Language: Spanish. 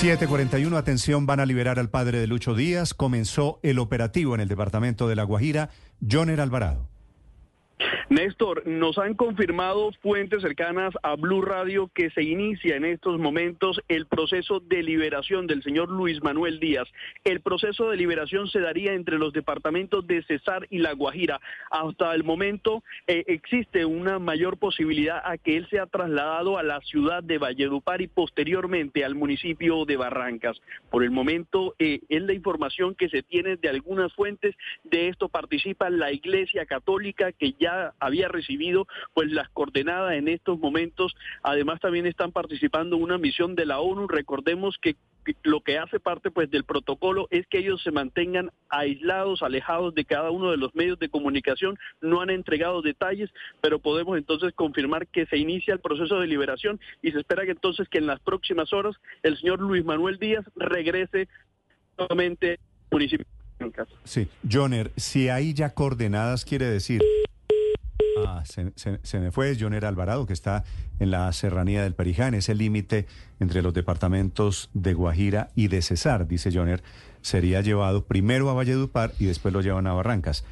741, atención, van a liberar al padre de Lucho Díaz. Comenzó el operativo en el departamento de La Guajira. Joner Alvarado. Néstor, nos han confirmado fuentes cercanas a Blue Radio que se inicia en estos momentos el proceso de liberación del señor Luis Manuel Díaz. El proceso de liberación se daría entre los departamentos de Cesar y La Guajira. Hasta el momento eh, existe una mayor posibilidad a que él sea trasladado a la ciudad de Valledupar y posteriormente al municipio de Barrancas. Por el momento eh, es la información que se tiene de algunas fuentes. De esto participa la Iglesia Católica que ya había recibido pues las coordenadas en estos momentos. Además también están participando una misión de la ONU. Recordemos que lo que hace parte pues del protocolo es que ellos se mantengan aislados, alejados de cada uno de los medios de comunicación, no han entregado detalles, pero podemos entonces confirmar que se inicia el proceso de liberación y se espera que entonces que en las próximas horas el señor Luis Manuel Díaz regrese nuevamente al municipio. Sí, Joner, si hay ya coordenadas quiere decir Se, me fue, Joner Alvarado, que está en la serranía del Perijá, en ese límite entre los departamentos de Guajira y de Cesar, dice Joner, sería llevado primero a Valledupar y después lo llevan a Barrancas.